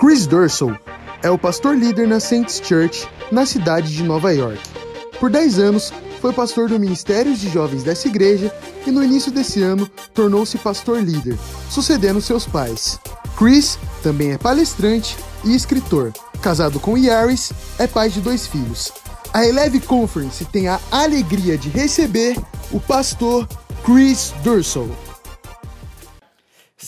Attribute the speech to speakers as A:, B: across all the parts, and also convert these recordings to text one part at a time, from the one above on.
A: Chris Durso é o pastor líder na Saints Church, na cidade de Nova York. Por 10 anos, foi pastor do Ministério de Jovens dessa igreja e no início desse ano tornou-se pastor líder, sucedendo seus pais. Chris também é palestrante e escritor. Casado com Yaris, é pai de dois filhos. A Eleve Conference tem a alegria de receber o pastor Chris Durso.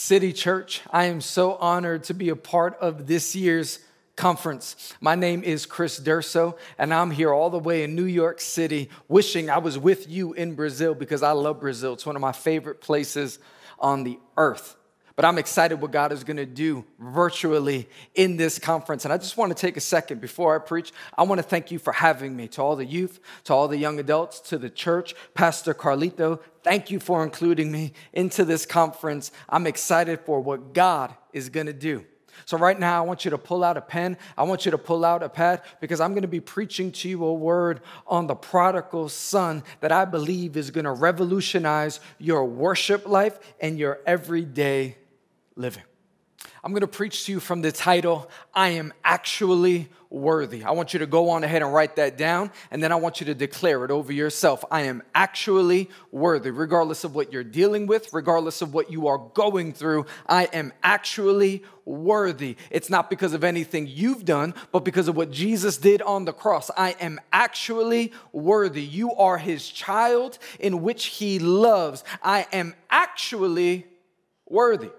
B: City Church, I am so honored to be a part of this year's conference. My name is Chris Durso, and I'm here all the way in New York City, wishing I was with you in Brazil because I love Brazil. It's one of my favorite places on the earth. But I'm excited what God is going to do virtually in this conference. And I just want to take a second before I preach. I want to thank you for having me. To all the youth, to all the young adults, to the church, Pastor Carlito, thank you for including me into this conference. I'm excited for what God is going to do. So, right now, I want you to pull out a pen. I want you to pull out a pad because I'm going to be preaching to you a word on the prodigal son that I believe is going to revolutionize your worship life and your everyday living. I'm going to preach to you from the title, I Am Actually Worthy. I want you to go on ahead and write that down, and then I want you to declare it over yourself. I am actually worthy, regardless of what you're dealing with, regardless of what you are going through. I am actually worthy. It's not because of anything you've done, but because of what Jesus did on the cross. I am actually worthy. You are his child in which he loves. I am actually worthy.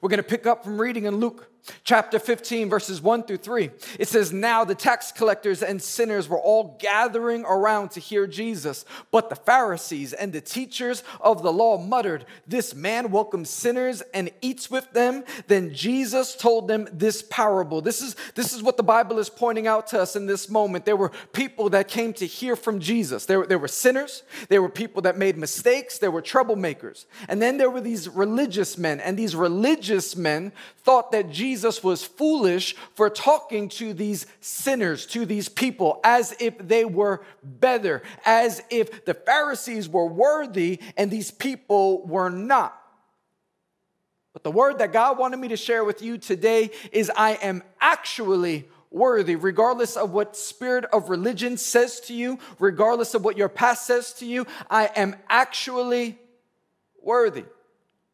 B: We're going to pick up from reading in Luke chapter 15, verses 1 through 3. It says, Now the tax collectors and sinners were all gathering around to hear Jesus. But the Pharisees and the teachers of the law muttered, This man welcomes sinners and eats with them. Then Jesus told them this parable. This is, this is what the Bible is pointing out to us in this moment. There were people that came to hear from Jesus. There, there were sinners, there were people that made mistakes, there were troublemakers. And then there were these religious men, and these religious men thought that Jesus was foolish for talking to these sinners, to these people, as if they were better, as if the Pharisees were worthy and these people were not. But the word that God wanted me to share with you today is I am actually worthy, regardless of what spirit of religion says to you, regardless of what your past says to you, I am actually worthy.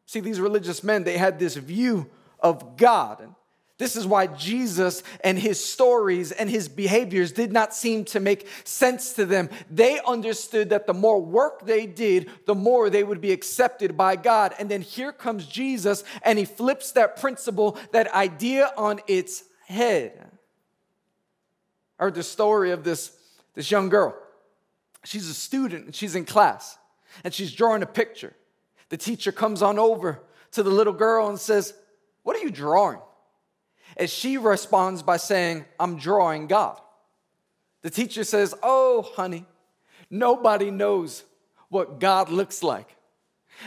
B: See, these religious men, they had this view of God. This is why Jesus and his stories and his behaviors did not seem to make sense to them. They understood that the more work they did, the more they would be accepted by God. And then here comes Jesus and he flips that principle, that idea on its head. I heard the story of this, this young girl. She's a student and she's in class and she's drawing a picture. The teacher comes on over to the little girl and says, what are you drawing? And she responds by saying, I'm drawing God. The teacher says, Oh, honey, nobody knows what God looks like.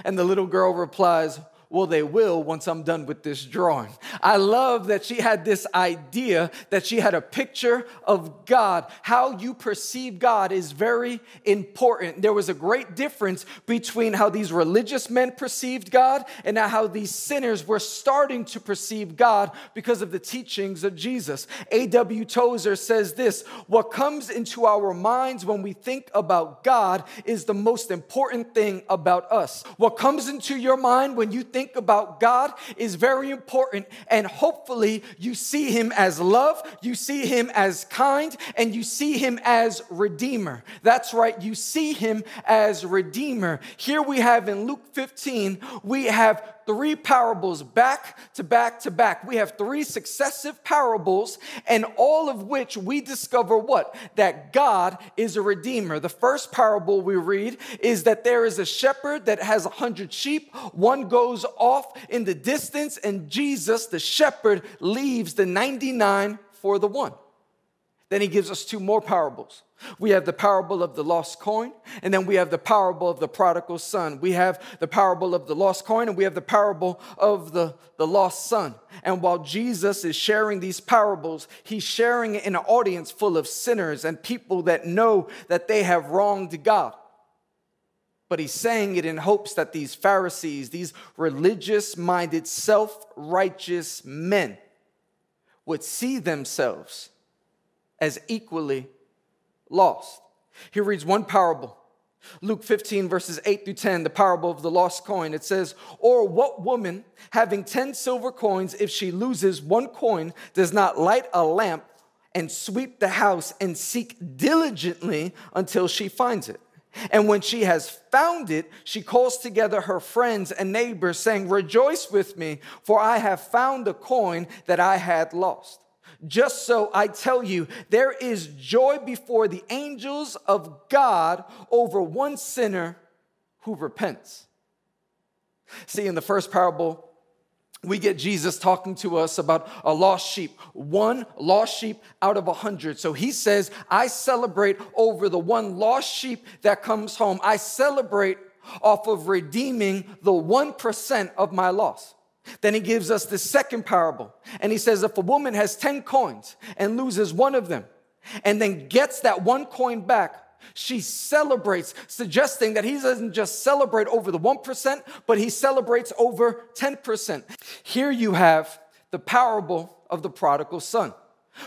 B: And the little girl replies, well, they will once I'm done with this drawing. I love that she had this idea that she had a picture of God. How you perceive God is very important. There was a great difference between how these religious men perceived God and how these sinners were starting to perceive God because of the teachings of Jesus. A.W. Tozer says this What comes into our minds when we think about God is the most important thing about us. What comes into your mind when you think think about God is very important. And hopefully, you see Him as love, you see Him as kind, and you see Him as Redeemer. That's right, you see Him as Redeemer. Here we have in Luke 15, we have three parables back to back to back. We have three successive parables, and all of which we discover what? That God is a redeemer. The first parable we read is that there is a shepherd that has a hundred sheep. One goes off in the distance, and Jesus, the shepherd, leaves the 99 for the one. Then he gives us two more parables. We have the parable of the lost coin, and then we have the parable of the prodigal son. We have the parable of the lost coin, and we have the parable of the, the lost son. And while Jesus is sharing these parables, he's sharing it in an audience full of sinners and people that know that they have wronged God. But he's saying it in hopes that these Pharisees, these religious minded, self righteous men, would see themselves as equally lost. He reads one parable. Luke 15, verses 8 through 10, the parable of the lost coin. It says, Or what woman, having 10 silver coins, if she loses one coin, does not light a lamp and sweep the house and seek diligently until she finds it? And when she has found it, she calls together her friends and neighbors, saying, Rejoice with me, for I have found the coin that I had lost. Just so I tell you, there is joy before the angels of God over one sinner who repents. See, in the first parable, we get Jesus talking to us about a lost sheep, one lost sheep out of a hundred. So he says, I celebrate over the one lost sheep that comes home. I celebrate off of redeeming the 1% of my loss. Then he gives us the second parable. And he says, if a woman has 10 coins and loses one of them, and then gets that one coin back, she celebrates, suggesting that he doesn't just celebrate over the 1%, but he celebrates over 10%. Here you have the parable of the prodigal son.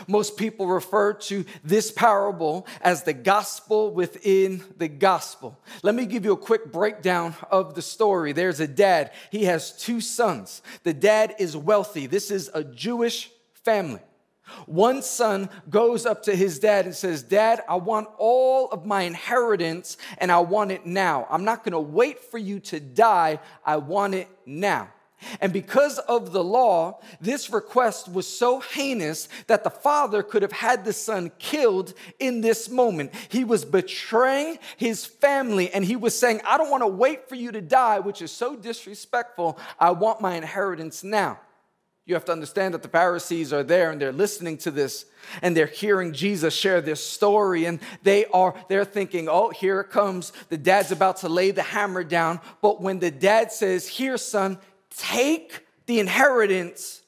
B: Most people refer to this parable as the gospel within the gospel. Let me give you a quick breakdown of the story. There's a dad, he has two sons. The dad is wealthy. This is a Jewish family. One son goes up to his dad and says, Dad, I want all of my inheritance and I want it now. I'm not gonna wait for you to die, I want it now. And because of the law, this request was so heinous that the father could have had the son killed in this moment. He was betraying his family and he was saying, I don't want to wait for you to die, which is so disrespectful. I want my inheritance now. You have to understand that the Pharisees are there and they're listening to this and they're hearing Jesus share this story and they are they're thinking, "Oh, here it comes. The dad's about to lay the hammer down." But when the dad says, "Here, son, take the inheritance,"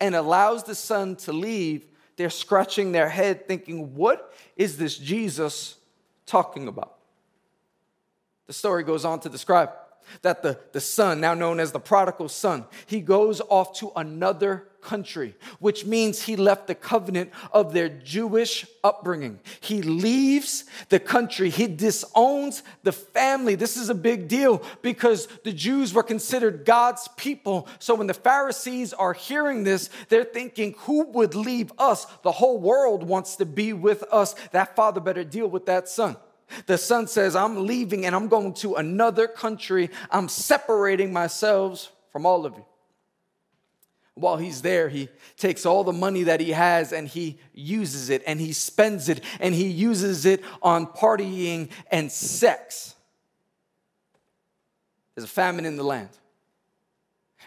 B: and allows the son to leave, they're scratching their head thinking, "What is this Jesus talking about?" The story goes on to describe that the, the son, now known as the prodigal son, he goes off to another country, which means he left the covenant of their Jewish upbringing. He leaves the country, he disowns the family. This is a big deal because the Jews were considered God's people. So when the Pharisees are hearing this, they're thinking, who would leave us? The whole world wants to be with us. That father better deal with that son. The son says, I'm leaving and I'm going to another country. I'm separating myself from all of you. While he's there, he takes all the money that he has and he uses it and he spends it and he uses it on partying and sex. There's a famine in the land.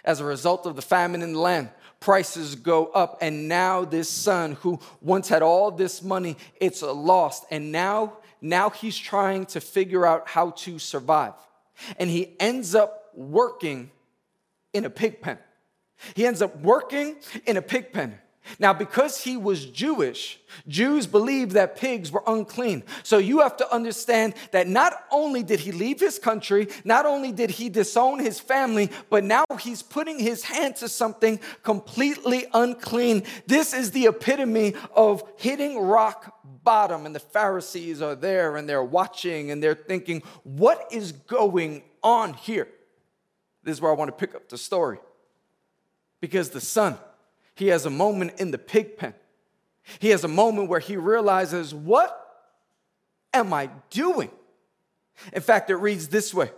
B: As a result of the famine in the land, prices go up. And now, this son who once had all this money, it's lost. And now now he's trying to figure out how to survive. And he ends up working in a pig pen. He ends up working in a pig pen. Now, because he was Jewish, Jews believed that pigs were unclean. So you have to understand that not only did he leave his country, not only did he disown his family, but now he's putting his hand to something completely unclean. This is the epitome of hitting rock bottom. And the Pharisees are there and they're watching and they're thinking, what is going on here? This is where I want to pick up the story. Because the son, he has a moment in the pig pen. He has a moment where he realizes, What am I doing? In fact, it reads this way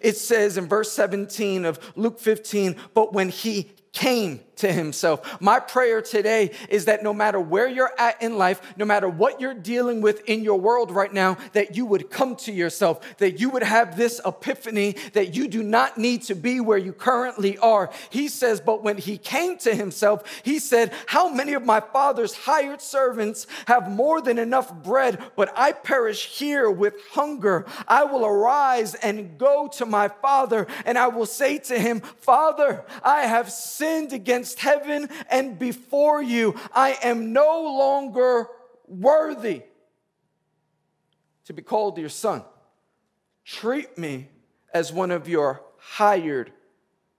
B: it says in verse 17 of Luke 15, but when he came to himself. My prayer today is that no matter where you're at in life, no matter what you're dealing with in your world right now, that you would come to yourself, that you would have this epiphany that you do not need to be where you currently are. He says, but when he came to himself, he said, How many of my father's hired servants have more than enough bread, but I perish here with hunger? I will arise and go to my father, and I will say to him, Father, I have sinned sinned against heaven and before you. I am no longer worthy to be called your son. treat me as one of your hired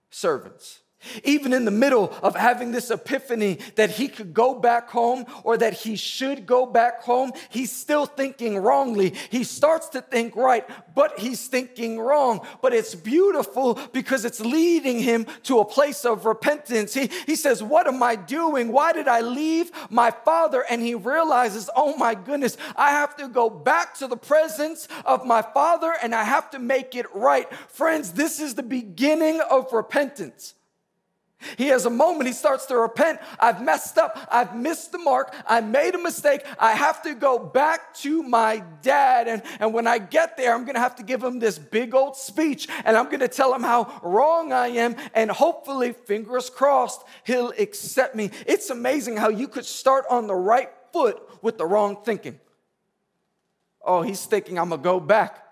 B: servants. Even in the middle of having this epiphany that he could go back home or that he should go back home, he's still thinking wrongly. He starts to think right, but he's thinking wrong. But it's beautiful because it's leading him to a place of repentance. He, he says, What am I doing? Why did I leave my father? And he realizes, Oh my goodness, I have to go back to the presence of my father and I have to make it right. Friends, this is the beginning of repentance. He has a moment, he starts to repent. I've messed up. I've missed the mark. I made a mistake. I have to go back to my dad. And, and when I get there, I'm going to have to give him this big old speech and I'm going to tell him how wrong I am. And hopefully, fingers crossed, he'll accept me. It's amazing how you could start on the right foot with the wrong thinking. Oh, he's thinking, I'm going to go back.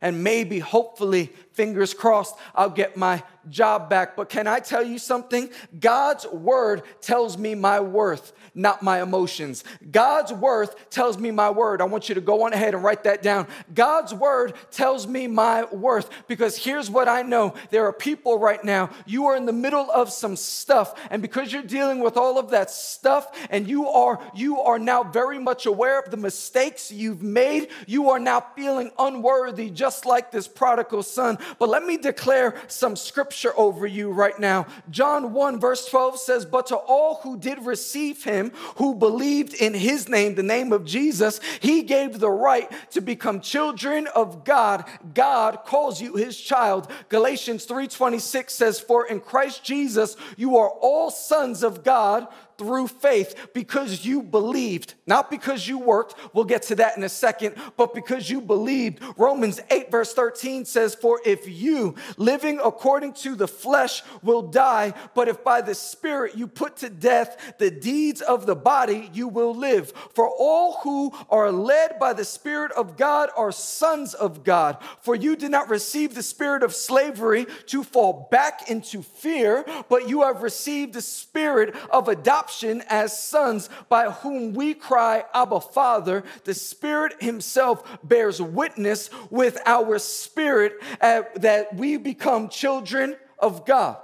B: And maybe, hopefully, fingers crossed, I'll get my job back. But can I tell you something? God's word tells me my worth, not my emotions. God's worth tells me my word. I want you to go on ahead and write that down. God's word tells me my worth because here's what I know there are people right now, you are in the middle of some stuff, and because you're dealing with all of that stuff, and you are you are now very much aware of the mistakes you've made, you are now feeling unworthy, just like this prodigal son. But let me declare some scripture scripture over you right now. John 1, verse 12 says, But to all who did receive him, who believed in his name, the name of Jesus, he gave the right to become children of God. God calls you his child. Galatians 3:26 says, For in Christ Jesus you are all sons of God through faith because you believed, not because you worked. We'll get to that in a second, but because you believed. Romans 8, verse 13 says, For if you, living according to the flesh, will die, but if by the Spirit you put to death the deeds of the body, you will live. For all who are led by the Spirit of God are sons of God. For you did not receive the spirit of slavery to fall back into fear, but you have received the spirit of adoption adoption as sons by whom we cry, Abba, Father. The Spirit Himself bears witness with our spirit uh, that we become children of God.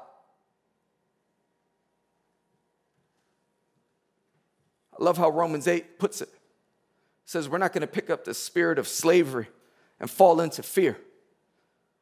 B: I love how Romans 8 puts it. It says we're not going to pick up the spirit of slavery and fall into fear.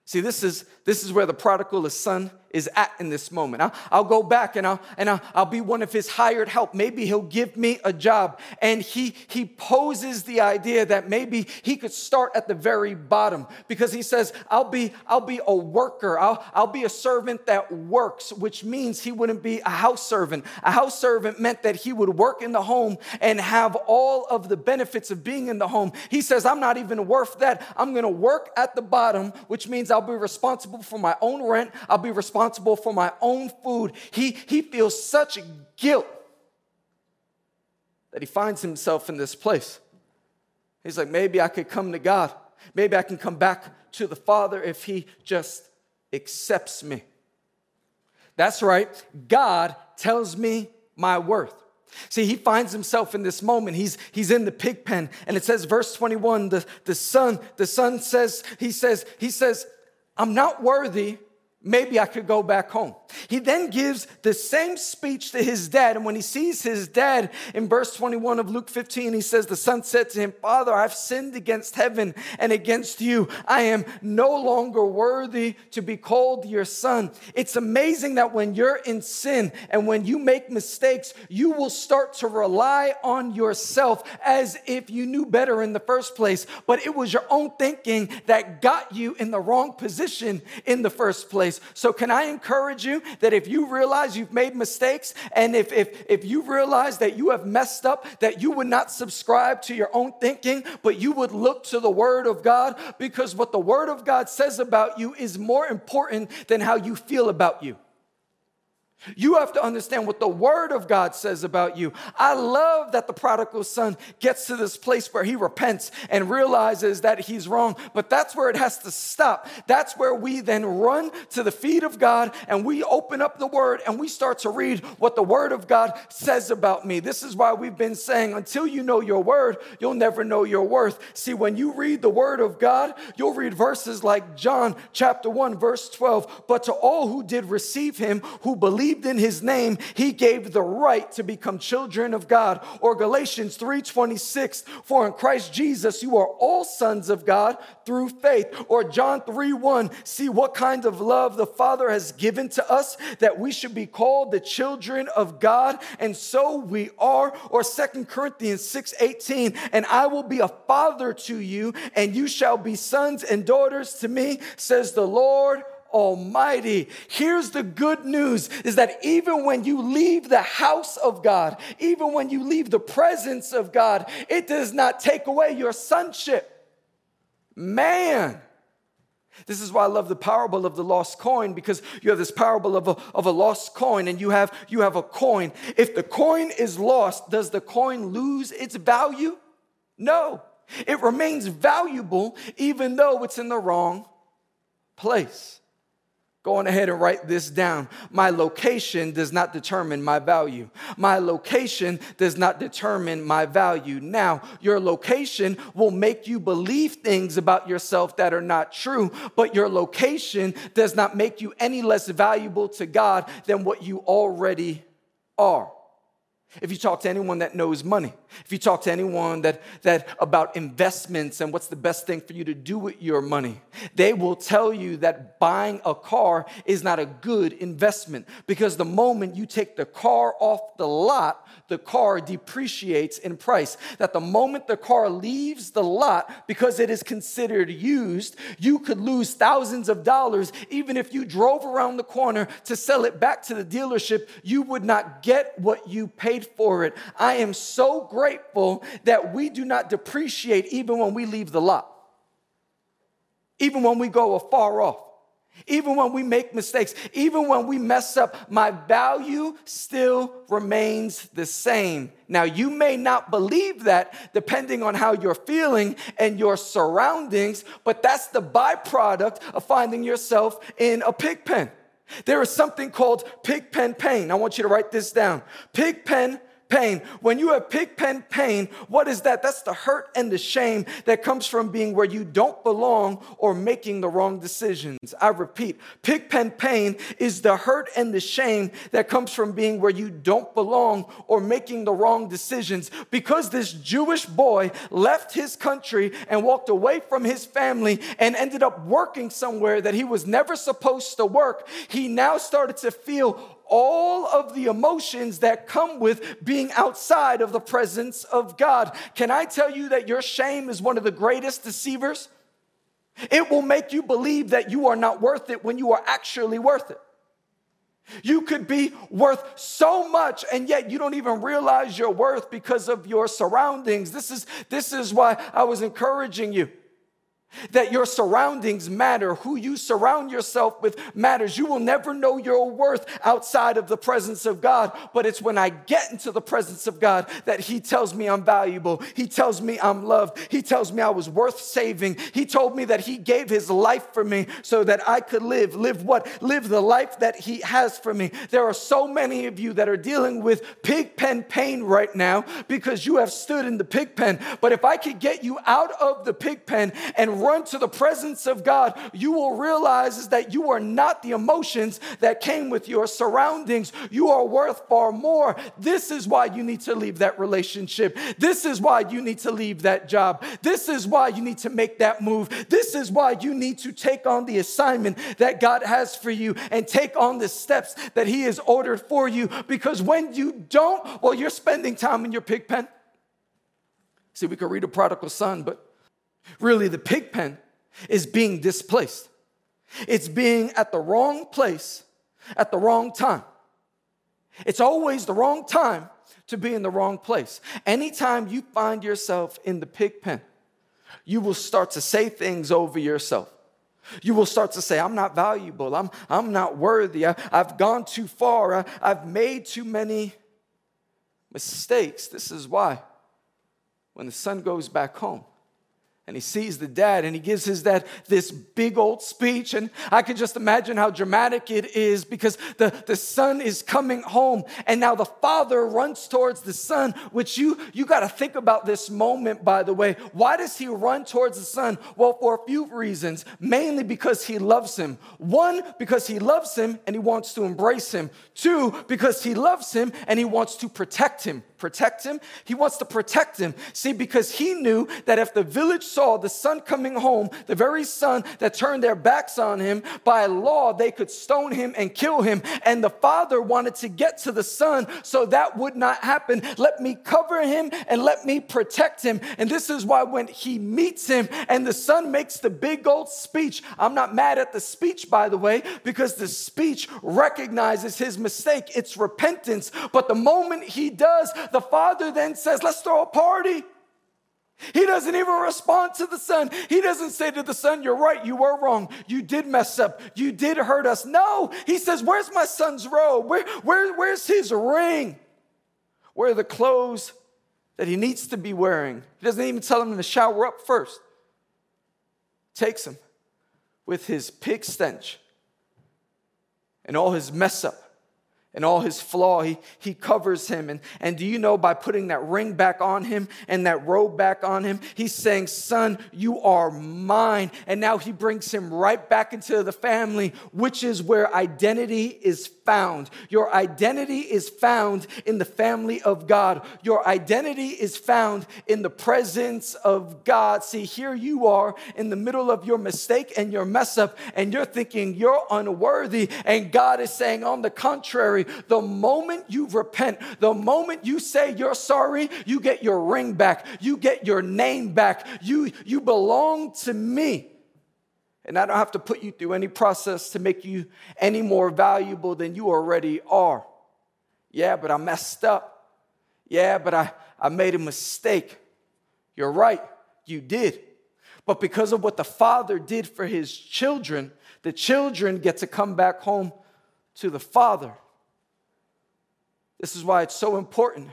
B: See, this is, this is where the prodigal son is at in this moment. I'll, I'll go back and, I'll, and I'll, I'll be one of his hired help. Maybe he'll give me a job. And he, he poses the idea that maybe he could start at the very bottom because he says, I'll be, I'll be a worker. I'll, I'll be a servant that works, which means he wouldn't be a house servant. A house servant meant that he would work in the home and have all of the benefits of being in the home. He says, I'm not even worth that. I'm going to work at the bottom, which means I'll be responsible for my own rent. I'll be responsible responsible for my own food. He, he feels such guilt that he finds himself in this place. He's like, maybe I could come to God. Maybe I can come back to the Father if he just accepts me. That's right. God tells me my worth. See, he finds himself in this moment. He's, he's in the pig pen. And it says, verse 21, the, the son, the son says, he says, he says, I'm not worthy maybe I could go back home. He then gives the same speech to his dad. And when he sees his dad in verse 21 of Luke 15, he says, The son said to him, Father, I've sinned against heaven and against you. I am no longer worthy to be called your son. It's amazing that when you're in sin and when you make mistakes, you will start to rely on yourself as if you knew better in the first place. But it was your own thinking that got you in the wrong position in the first place. So, can I encourage that if you realize you've made mistakes and if, if, if you realize that you have messed up, that you would not subscribe to your own thinking, but you would look to the Word of God because what the Word of God says about you is more important than how you feel about you. You have to understand what the Word of God says about you. I love that the prodigal son gets to this place where he repents and realizes that he's wrong, but that's where it has to stop. That's where we then run to the feet of God and we open up the Word and we start to read what the Word of God says about me. This is why we've been saying until you know your Word, you'll never know your worth. See, when you read the Word of God, you'll read verses like John chapter 1, verse 12. But to all who did receive him, who believed, believed in his name, he gave the right to become children of God. Or Galatians 3:26, for in Christ Jesus you are all sons of God through faith. Or John 3:1, see what kind of love the Father has given to us that we should be called the children of God, and so we are. Or Second Corinthians 6:18, and I will be a father to you, and you shall be sons and daughters to me, says the Lord Almighty. Here's the good news is that even when you leave the house of God, even when you leave the presence of God, it does not take away your sonship. Man. This is why I love the parable of the lost coin because you have this parable of a, of a lost coin and you have, you have a coin. If the coin is lost, does the coin lose its value? No. It remains valuable even though it's in the wrong place. Go on ahead and write this down. My location does not determine my value. My location does not determine my value. Now, your location will make you believe things about yourself that are not true, but your location does not make you any less valuable to God than what you already are. If you talk to anyone that knows money, if you talk to anyone that, that about investments and what's the best thing for you to do with your money, they will tell you that buying a car is not a good investment because the moment you take the car off the lot, the car depreciates in price. That the moment the car leaves the lot because it is considered used, you could lose thousands of dollars even if you drove around the corner to sell it back to the dealership, you would not get what you paid paid for it. I am so grateful that we do not depreciate even when we leave the lot, even when we go afar off. Even when we make mistakes, even when we mess up, my value still remains the same. Now, you may not believe that depending on how you're feeling and your surroundings, but that's the byproduct of finding yourself in a pig pen. There is something called pigpen pain. I want you to write this down. Pig pen pain. When you have pig pen pain, what is that? That's the hurt and the shame that comes from being where you don't belong or making the wrong decisions. I repeat, pig pen pain is the hurt and the shame that comes from being where you don't belong or making the wrong decisions. Because this Jewish boy left his country and walked away from his family and ended up working somewhere that he was never supposed to work, he now started to feel all of the emotions that come with being outside of the presence of God. Can I tell you that your shame is one of the greatest deceivers? It will make you believe that you are not worth it when you are actually worth it. You could be worth so much and yet you don't even realize your worth because of your surroundings. This is, this is why I was encouraging you that your surroundings matter. Who you surround yourself with matters. You will never know your worth outside of the presence of God. But it's when I get into the presence of God that He tells me I'm valuable. He tells me I'm loved. He tells me I was worth saving. He told me that He gave His life for me so that I could live. Live what? Live the life that He has for me. There are so many of you that are dealing with pig pen pain right now because you have stood in the pig pen. But if I could get you out of the pig pen and run to the presence of God, you will realize is that you are not the emotions that came with your surroundings. You are worth far more. This is why you need to leave that relationship. This is why you need to leave that job. This is why you need to make that move. This is why you need to take on the assignment that God has for you and take on the steps that He has ordered for you. Because when you don't, well, you're spending time in your pig pen. See, we could read a prodigal son, but Really, the pig pen is being displaced, it's being at the wrong place at the wrong time. It's always the wrong time to be in the wrong place. Anytime you find yourself in the pig pen, you will start to say things over yourself. You will start to say, I'm not valuable. I'm, I'm not worthy. I, have gone too far. I, I've made too many mistakes. This is why when the son goes back home, and he sees the dad and he gives his dad this big old speech. And i can just imagine how dramatic it is because the, the son is coming home and now the father runs towards the son which you you got to think about this moment by the way. Why does he run towards the son? Well for a few reasons. Mainly because he loves him. One because he loves him and he wants to embrace him. Two because he loves him and he wants to protect him protect him he wants to protect him see because he knew that if the village saw the son coming home, the very son that turned their backs on him, by law they could stone him and kill him. And the father wanted to get to the son so that would not happen. Let me cover him and let me protect him. And this is why when he meets him and the son makes the big old speech, I'm not mad at the speech, by the way, because the speech recognizes his mistake. It's repentance. But the moment he does, the father then says, Let's throw a party. He doesn't even respond to the son. He doesn't say to the son, You're right, you were wrong. You did mess up. You did hurt us. No, he says, Where's my son's robe? Where, where, where's his ring? Where are the clothes that he needs to be wearing? He doesn't even tell him to shower up first. Takes him with his pig stench and all his mess up and all his flaw, he, he covers him. And, and do you know by putting that ring back on him and that robe back on him, he's saying, Son, you are mine. And now he brings him right back into the family, which is where identity is found. Your identity is found in the family of God. Your identity is found in the presence of God. See, here you are in the middle of your mistake and your mess up, and you're thinking you're unworthy. And God is saying, on the contrary, the moment you repent, the moment you say you're sorry, you get your ring back, you get your name back, you, you belong to me. And I don't have to put you through any process to make you any more valuable than you already are. Yeah, but I messed up. Yeah, but I, I made a mistake. You're right, you did. But because of what the father did for his children, the children get to come back home to the father. This is why it's so important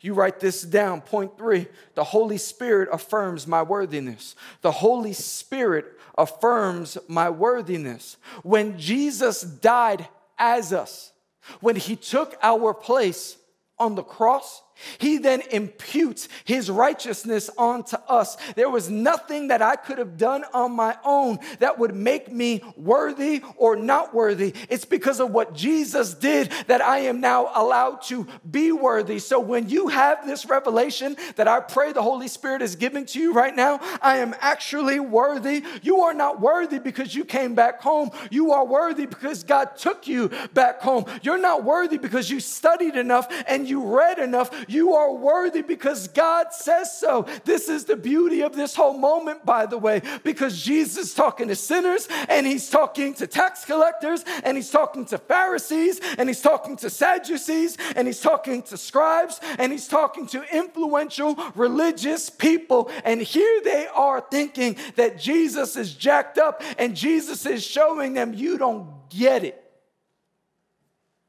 B: you write this down. Point three the Holy Spirit affirms my worthiness. The Holy Spirit affirms my worthiness. When Jesus died as us, when he took our place on the cross, he then imputes his righteousness onto us. There was nothing that I could have done on my own that would make me worthy or not worthy. It's because of what Jesus did that I am now allowed to be worthy. So when you have this revelation that I pray the Holy Spirit is giving to you right now, I am actually worthy. You are not worthy because you came back home. You are worthy because God took you back home. You're not worthy because you studied enough and you read enough. You are worthy because God says so. This is the beauty of this whole moment, by the way, because Jesus is talking to sinners and he's talking to tax collectors and he's talking to Pharisees and he's talking to Sadducees and he's talking to scribes and he's talking to influential religious people. And here they are thinking that Jesus is jacked up and Jesus is showing them, you don't get it.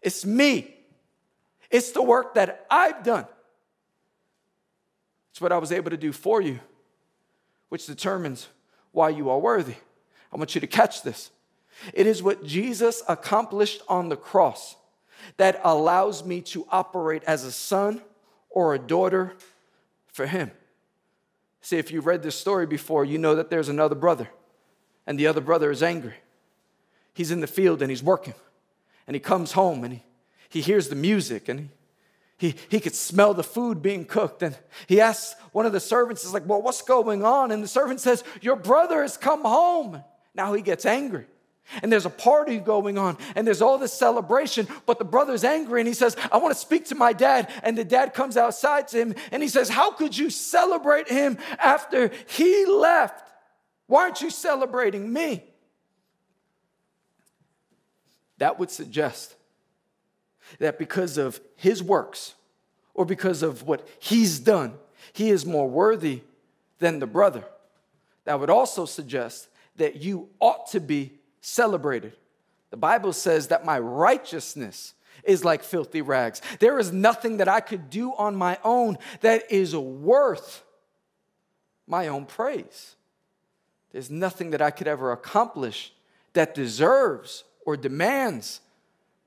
B: It's me. It's the work that I've done. It's what I was able to do for you, which determines why you are worthy. I want you to catch this. It is what Jesus accomplished on the cross that allows me to operate as a son or a daughter for him. See, if you've read this story before, you know that there's another brother, and the other brother is angry. He's in the field and he's working, and he comes home and he, he hears the music and he, he, could smell the food being cooked. And he asks one of the servants, is like, Well, what's going on? And the servant says, Your brother has come home. Now he gets angry. And there's a party going on, and there's all this celebration, but the brother's angry and he says, I want to speak to my dad. And the dad comes outside to him and he says, How could you celebrate him after he left? Why aren't you celebrating me? That would suggest that because of his works or because of what he's done, he is more worthy than the brother. That would also suggest that you ought to be celebrated. The Bible says that my righteousness is like filthy rags. There is nothing that I could do on my own that is worth my own praise. There's nothing that I could ever accomplish that deserves or demands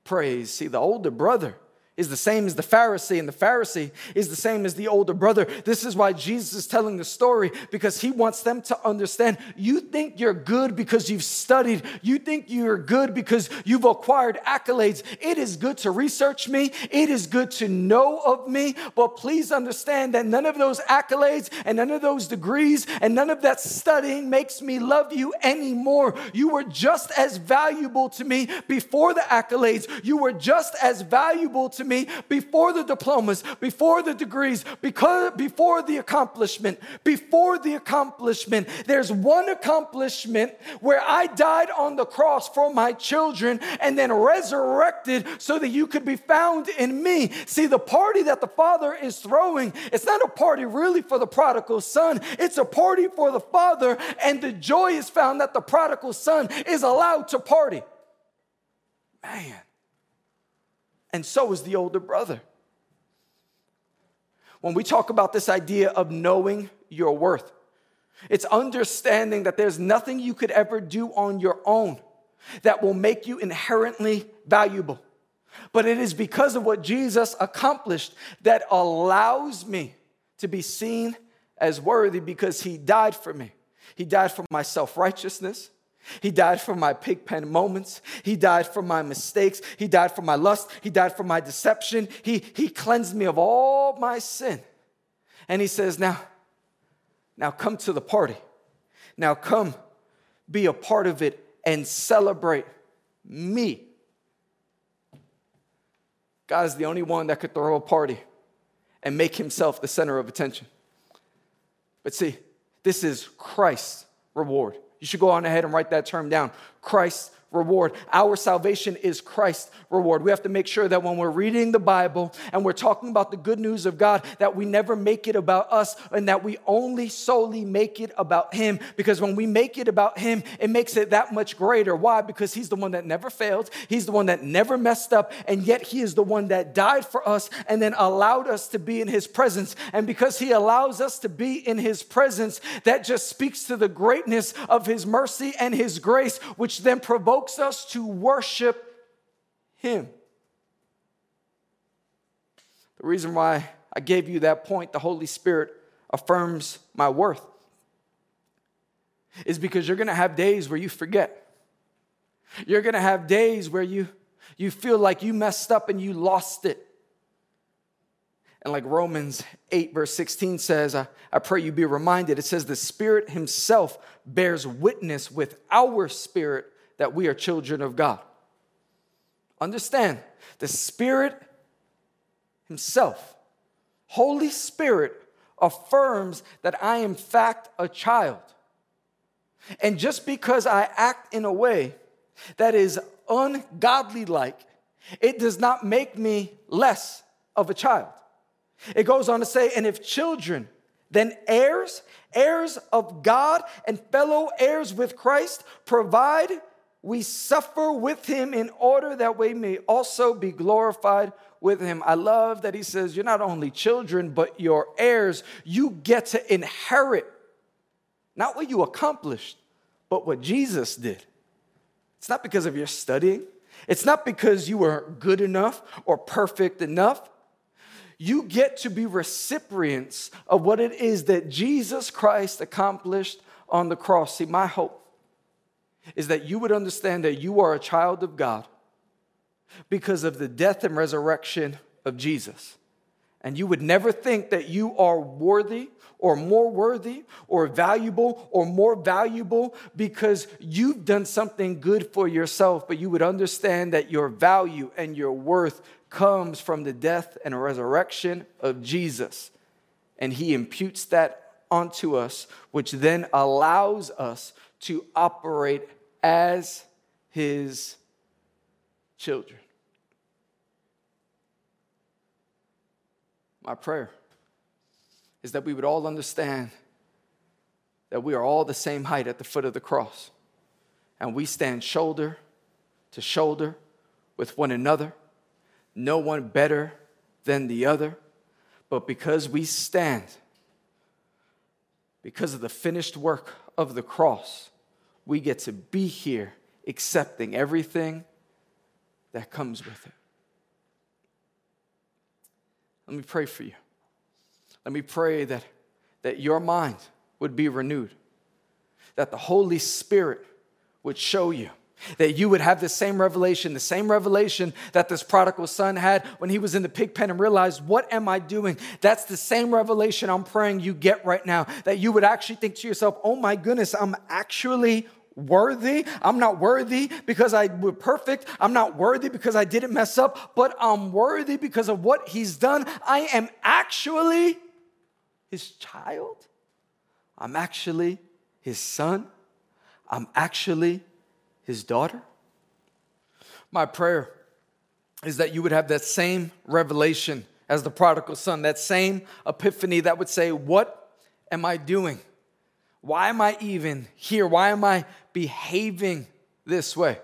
B: praise. See, the older brother is the same as the Pharisee, and the Pharisee is the same as the older brother. This is why Jesus is telling the story because he wants them to understand you think you're good because you've studied, you think you're good because you've acquired accolades. It is good to research me, it is good to know of me, but please understand that none of those accolades and none of those degrees and none of that studying makes me love you anymore. You were just as valuable to me before the accolades, you were just as valuable to me before the diplomas, before the degrees, because, before the accomplishment. Before the accomplishment, there's one accomplishment where I died on the cross for my children and then resurrected so that you could be found in me. See, the party that the Father is throwing, it's not a party really for the prodigal son, it's a party for the Father, and the joy is found that the prodigal son is allowed to party. Man and so is the older brother. When we talk about this idea of knowing your worth, it's understanding that there's nothing you could ever do on your own that will make you inherently valuable. But it is because of what Jesus accomplished that allows me to be seen as worthy because he died for me. He died for my self righteousness. He died for my pig pen moments. He died for my mistakes. He died for my lust. He died for my deception. He, he cleansed me of all my sin. And he says, Now, now come to the party. Now come be a part of it and celebrate me. God is the only one that could throw a party and make himself the center of attention. But see, this is Christ's reward. You should go on ahead and write that term down. Christ's reward. Our salvation is Christ's reward. We have to make sure that when we're reading the Bible and we're talking about the good news of God, that we never make it about us and that we only solely make it about Him. Because when we make it about Him, it makes it that much greater. Why? Because He's the one that never failed, He's the one that never messed up, and yet He is the one that died for us and then allowed us to be in His presence. And because He allows us to be in His presence, that just speaks to the greatness of His mercy and His grace, which then provokes provokes us to worship Him. The reason why I gave you that point, the Holy Spirit affirms my worth, is because you're gonna have days where you forget. You're gonna have days where you, you feel like you messed up and you lost it. And like Romans 8, verse 16 says, I, I pray you be reminded, it says, the Spirit Himself bears witness with our spirit that we are children of God. Understand, the Spirit Himself, Holy Spirit, affirms that I am, fact, a child. And just because I act in a way that is ungodly like, it does not make me less of a child. It goes on to say, and if children, then heirs, heirs of God, and fellow heirs with Christ, provide we suffer with him in order that we may also be glorified with him. I love that he says, You're not only children, but you're heirs. You get to inherit not what you accomplished, but what Jesus did. It's not because of your studying, it's not because you were good enough or perfect enough. You get to be recipients of what it is that Jesus Christ accomplished on the cross. See, my hope is that you would understand that you are a child of God because of the death and resurrection of Jesus. And you would never think that you are worthy or more worthy or valuable or more valuable because you've done something good for yourself, but you would understand that your value and your worth comes from the death and resurrection of Jesus. And He imputes that onto us, which then allows us to operate as his children. My prayer is that we would all understand that we are all the same height at the foot of the cross. and we stand shoulder to shoulder with one another, no one better than the other, but because we stand, because of the finished work of the cross, we get to be here accepting everything that comes with it. Let me pray for you. Let me pray that, that your mind would be renewed, that the Holy Spirit would show you that you would have the same revelation, the same revelation that this prodigal son had when he was in the pig pen and realized, What am I doing? That's the same revelation I'm praying you get right now. That you would actually think to yourself, Oh my goodness, I'm actually worthy. I'm not worthy because I were perfect. I'm not worthy because I didn't mess up, but I'm worthy because of what he's done. I am actually his child. I'm actually his son. I'm actually his daughter. My prayer is that you would have that same revelation as the prodigal son, that same epiphany that would say, What am I doing? Why am I even here? Why am I behaving this way?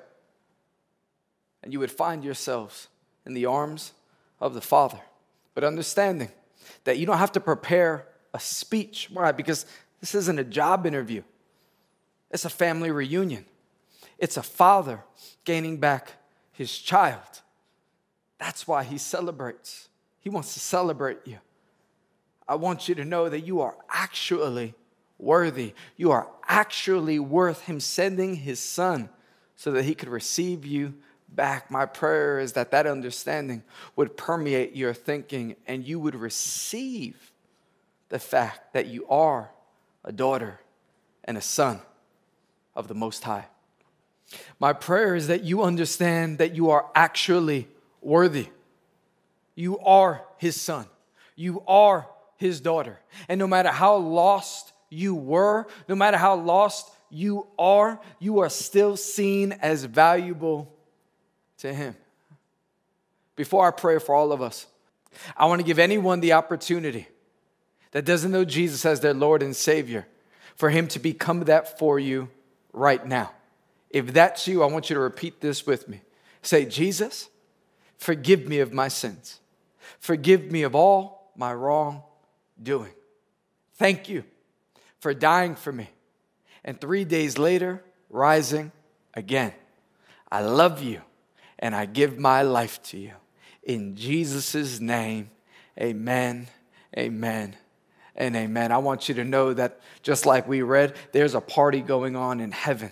B: And you would find yourselves in the arms of the Father. But understanding that you don't have to prepare a speech. Why? Because this isn't a job interview, it's a family reunion. It's a father gaining back his child. That's why he celebrates. He wants to celebrate you. I want you to know that you are actually worthy. You are actually worth him sending his son so that he could receive you back. My prayer is that that understanding would permeate your thinking and you would receive the fact that you are a daughter and a son of the Most High. My prayer is that you understand that you are actually worthy. You are his son. You are his daughter. And no matter how lost you were, no matter how lost you are, you are still seen as valuable to him. Before I pray for all of us, I want to give anyone the opportunity that doesn't know Jesus as their Lord and Savior for him to become that for you right now. If that's you, I want you to repeat this with me. Say, Jesus, forgive me of my sins. Forgive me of all my wrong doing. Thank you for dying for me. And three days later, rising again. I love you and I give my life to you. In Jesus' name, amen, amen, and amen. I want you to know that just like we read, there's a party going on in heaven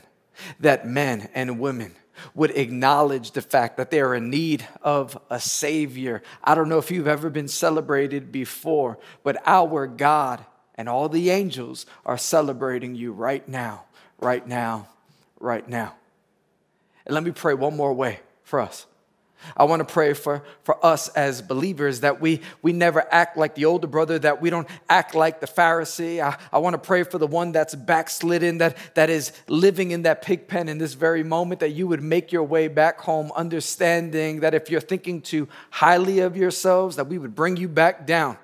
B: that men and women would acknowledge the fact that they are in need of a Savior. I don't know if you've ever been celebrated before, but our God and all the angels are celebrating you right now, right now, right now. And let me pray one more way for us. I want to pray for, for us as believers that we, we never act like the older brother, that we don't act like the Pharisee. I, I want to pray for the one that's backslidden, that, that is living in that pig pen in this very moment, that you would make your way back home, understanding that if you're thinking too highly of yourselves, that we would bring you back down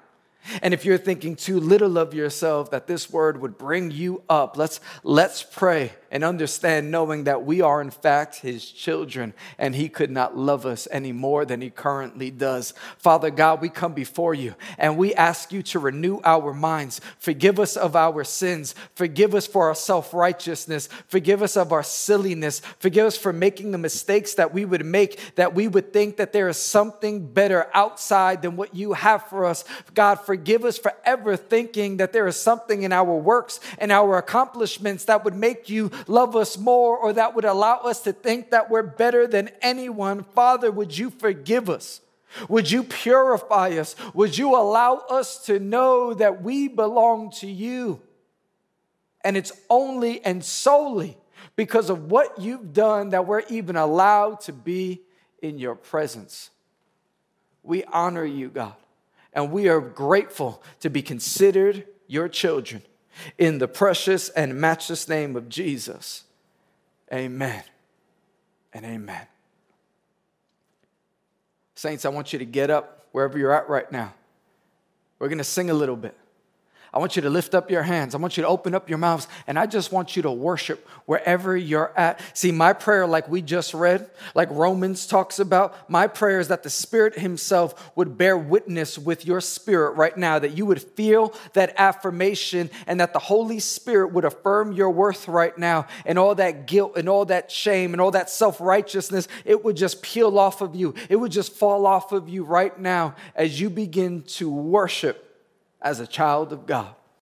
B: and if you're thinking too little of yourself, that this word would bring you up. Let's, let's pray and understand knowing that we are in fact his children and he could not love us any more than he currently does. Father God, we come before you and we ask you to renew our minds. Forgive us of our sins. Forgive us for our self righteousness. Forgive us of our silliness. Forgive us for making the mistakes that we would make, that we would think that there is something better outside than what you have for us. God, forgive forgive us for ever thinking that there is something in our works and our accomplishments that would make you love us more or that would allow us to think that we're better than anyone. Father, would you forgive us? Would you purify us? Would you allow us to know that we belong to you? And it's only and solely because of what you've done that we're even allowed to be in your presence. We honor you, God and we are grateful to be considered your children. In the precious and matchless name of Jesus, amen and amen. Saints, I want you to get up wherever you're at right now. We're going to sing a little bit. I want you to lift up your hands. I want you to open up your mouths. And I just want you to worship wherever you're at. See, my prayer, like we just read, like Romans talks about, my prayer is that the Spirit Himself would bear witness with your spirit right now, that you would feel that affirmation and that the Holy Spirit would affirm your worth right now. And all that guilt and all that shame and all that self righteousness, it would just peel off of you. It would just fall off of you right now as you begin to worship as a child of God.